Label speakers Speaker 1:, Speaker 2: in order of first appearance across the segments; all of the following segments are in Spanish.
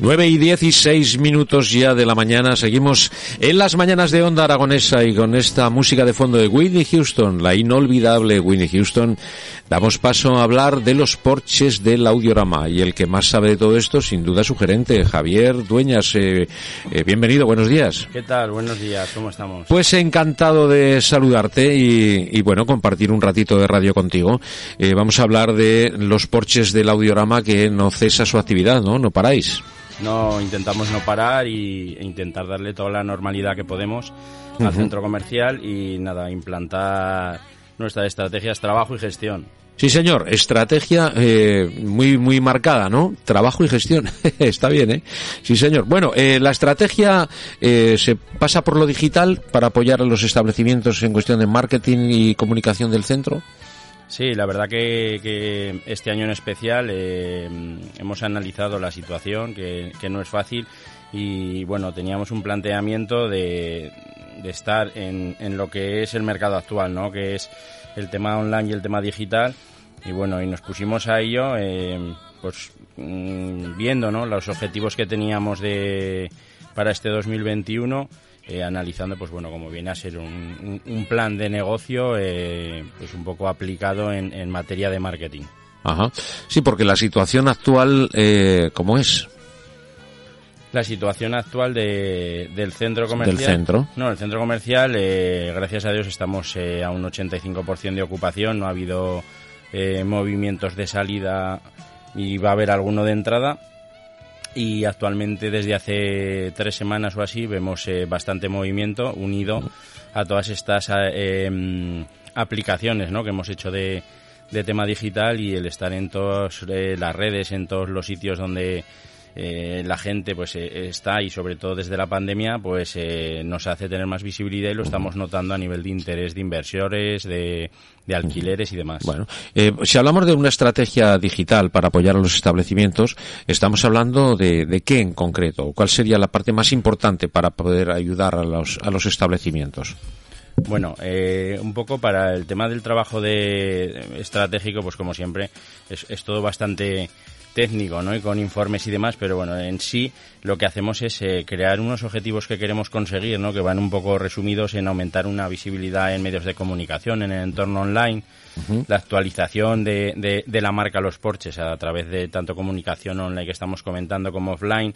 Speaker 1: 9 y 16 minutos ya de la mañana. Seguimos en las mañanas de Onda Aragonesa y con esta música de fondo de Whitney Houston, la inolvidable Whitney Houston, damos paso a hablar de los porches del audiorama. Y el que más sabe de todo esto, sin duda, su gerente, Javier Dueñas. Eh, eh, bienvenido, buenos días.
Speaker 2: ¿Qué tal? Buenos días, ¿cómo estamos?
Speaker 1: Pues encantado de saludarte y, bueno, compartir un ratito de radio contigo. Eh, vamos a hablar de los porches del audiorama que no cesa su actividad, ¿no? No paráis.
Speaker 2: No, intentamos no parar y, e intentar darle toda la normalidad que podemos al centro comercial y nada, implantar nuestras estrategias trabajo y gestión.
Speaker 1: Sí, señor. Estrategia eh, muy muy marcada, ¿no? Trabajo y gestión. Está bien, ¿eh? Sí, señor. Bueno, eh, la estrategia eh, se pasa por lo digital para apoyar a los establecimientos en cuestión de marketing y comunicación del centro.
Speaker 2: Sí, la verdad que, este año en especial eh, hemos analizado la situación, que, no es fácil, y bueno, teníamos un planteamiento de, estar en, lo que es el mercado actual, ¿no? Que es el tema online y el tema digital, y bueno, y nos pusimos a ello, eh, pues mm, viendo, ¿no? Los objetivos que teníamos de para este 2021 eh, analizando, pues bueno, como viene a ser un, un, plan de negocio, eh, pues un poco aplicado en, en, materia de marketing.
Speaker 1: Ajá. Sí, porque la situación actual, eh, ¿cómo es?
Speaker 2: La situación actual de, del centro comercial.
Speaker 1: Del centro.
Speaker 2: No, el centro comercial, eh, gracias a Dios, estamos eh, a un 85% de ocupación. No ha habido eh, movimientos de salida y va a haber alguno de entrada y actualmente desde hace tres semanas o así vemos eh, bastante movimiento unido a todas estas eh, em, aplicaciones ¿no? que hemos hecho de, de tema digital y el estar en todas eh, las redes, en todos los sitios donde eh, la gente pues eh, está y sobre todo desde la pandemia pues eh, nos hace tener más visibilidad y lo estamos notando a nivel de interés de inversores, de, alquileres y demás.
Speaker 1: Bueno, si hablamos de una estrategia digital para apoyar a los establecimientos, estamos hablando de, de qué en concreto, cuál sería la parte más importante para poder ayudar a los, a los establecimientos.
Speaker 2: Bueno, eh, un poco para el tema del trabajo de estratégico, pues como siempre, es, es todo bastante técnico, ¿no? Y con informes y demás, pero bueno, en sí lo que hacemos es eh, crear unos objetivos que queremos conseguir, ¿no? Que van un poco resumidos en aumentar una visibilidad en medios de comunicación, en el entorno online, la actualización de, de, de, la marca Los Porches a través de tanto comunicación online que estamos comentando como offline,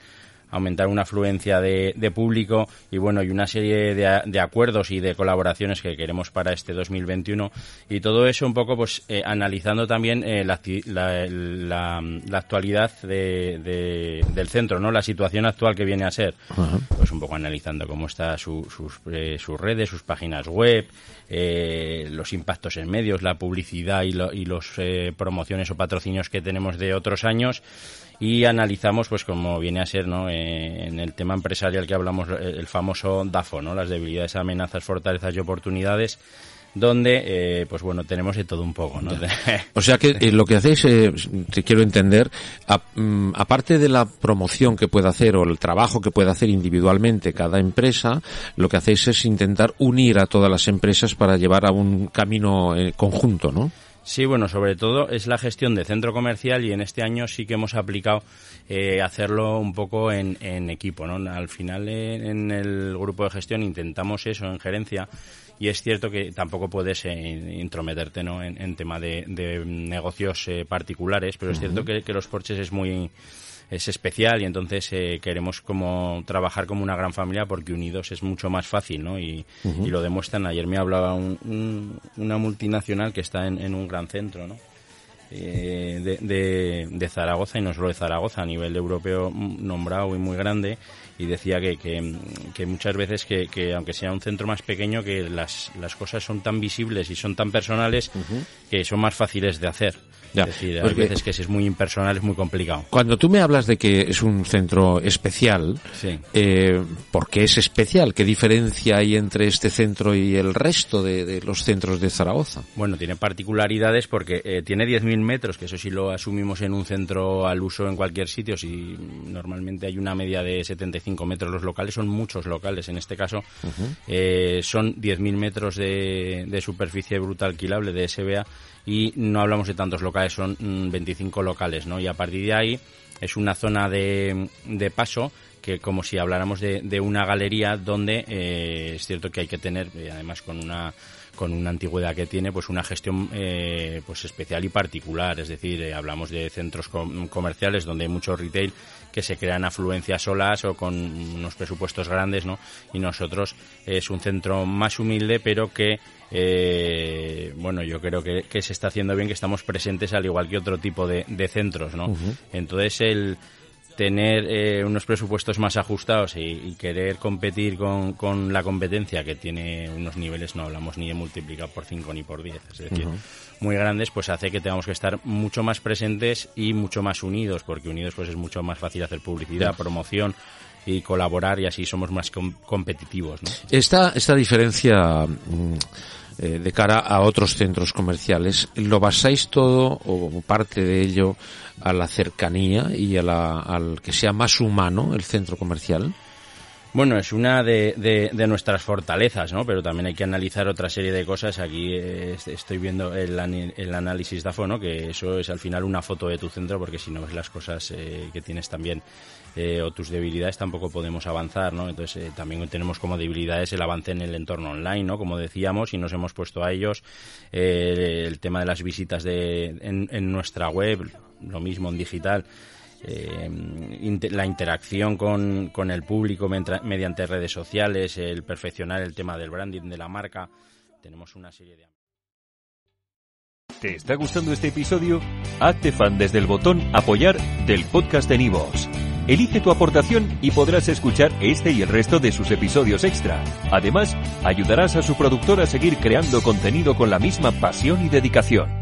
Speaker 2: aumentar una afluencia de, de público y bueno, y una serie de, de, acuerdos y de colaboraciones que queremos para este 2021 y todo eso un poco pues eh, analizando también eh, la, la, la, la, actualidad de, del centro, ¿no? La situación actual que viene a ser. Uh -huh. Pues un poco analizando cómo está su, sus, eh, sus redes, sus páginas web, eh, los impactos en medios, la publicidad y, lo, y los eh, promociones o patrocinios que tenemos de otros años y analizamos pues como viene a ser no eh, en el tema empresarial que hablamos el famoso DAFO no las debilidades amenazas fortalezas y oportunidades donde eh, pues bueno tenemos de todo un poco ¿no?
Speaker 1: o sea que eh, lo que hacéis eh, te quiero entender a, mm, aparte de la promoción que pueda hacer o el trabajo que pueda hacer individualmente cada empresa lo que hacéis es intentar unir a todas las empresas para llevar a un camino eh, conjunto no
Speaker 2: Sí, bueno, sobre todo es la gestión de centro comercial y en este año sí que hemos aplicado eh, hacerlo un poco en, en equipo, ¿no? Al final eh, en el grupo de gestión intentamos eso en gerencia y es cierto que tampoco puedes eh, intrometerte ¿no? en, en tema de, de negocios eh, particulares, pero es cierto que, que los porches es muy es especial y entonces eh, queremos como trabajar como una gran familia porque unidos es mucho más fácil, ¿no? Y, uh -huh. y lo demuestran. Ayer me hablaba un, un, una multinacional que está en, en, un gran centro, ¿no? De, de, de, Zaragoza y no solo de Zaragoza, a nivel europeo nombrado y muy grande y decía que, que, muchas veces que, que, aunque sea un centro más pequeño que las, las cosas son tan visibles y son tan personales que son más fáciles de hacer. es decir, a veces que si es muy impersonal es muy complicado.
Speaker 1: Cuando tú me hablas de que es un centro especial, eh, ¿por qué es especial? ¿Qué diferencia hay entre este centro y el resto de, los centros de Zaragoza?
Speaker 2: Bueno, tiene particularidades porque eh, tiene 10.000 metros, que eso sí lo asumimos en un centro al uso en cualquier sitio, si normalmente hay una media de 75 metros los locales, son muchos locales. En este caso eh, son 10.000 metros de, de superficie bruta alquilable de SBA y no hablamos de tantos locales, son 25 mm, locales, ¿no? Y a partir de ahí es una zona de, de paso que como si habláramos de, de una galería donde eh, es cierto que hay que tener, eh, además con una con una antigüedad que tiene, pues una gestión eh, pues especial y particular. Es decir, eh, hablamos de centros comerciales donde hay mucho retail que se crean afluencias solas o con unos presupuestos grandes, ¿no? Y nosotros es un centro más humilde, pero que eh, bueno, yo creo que, se está haciendo bien, que estamos presentes al igual que otro tipo de, centros, ¿no? Entonces el tener eh, unos presupuestos más ajustados y, querer competir con, con, la competencia que tiene unos niveles, no hablamos ni de multiplicar por 5 ni por 10, es decir, muy grandes, pues hace que tengamos que estar mucho más presentes y mucho más unidos, porque unidos pues es mucho más fácil hacer publicidad, promoción y colaborar y así somos más competitivos. ¿no?
Speaker 1: Esta, esta diferencia... Mm, eh, de cara a otros centros comerciales. ¿Lo basáis todo o parte de ello a la cercanía y a la, al que sea más humano el centro comercial?
Speaker 2: Bueno, es una de, de, nuestras fortalezas, ¿no? Pero también hay que analizar otra serie de cosas. Aquí eh, estoy viendo el, el análisis DAFO, ¿no? Que eso es al final una foto de tu centro, porque si no ves las cosas eh, que tienes también eh, o tus debilidades, tampoco podemos avanzar, ¿no? Entonces también tenemos como debilidades el avance en el entorno online, ¿no? Como decíamos, y nos hemos puesto a ellos el tema de las visitas de, en nuestra web, lo mismo en digital eh, la interacción con, con el público mediante redes sociales, el perfeccionar el tema del branding de la marca. Tenemos una serie de...
Speaker 3: ¿Te está gustando este episodio? Hazte fan desde el botón apoyar del podcast de Nivos. Elige tu aportación y podrás escuchar este y el resto de sus episodios extra. Además, ayudarás a su productor a seguir creando contenido con la misma pasión y dedicación.